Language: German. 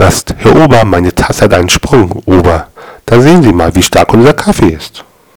Gast. Herr Ober, meine Tasse hat einen Sprung. Ober, da sehen Sie mal, wie stark unser Kaffee ist.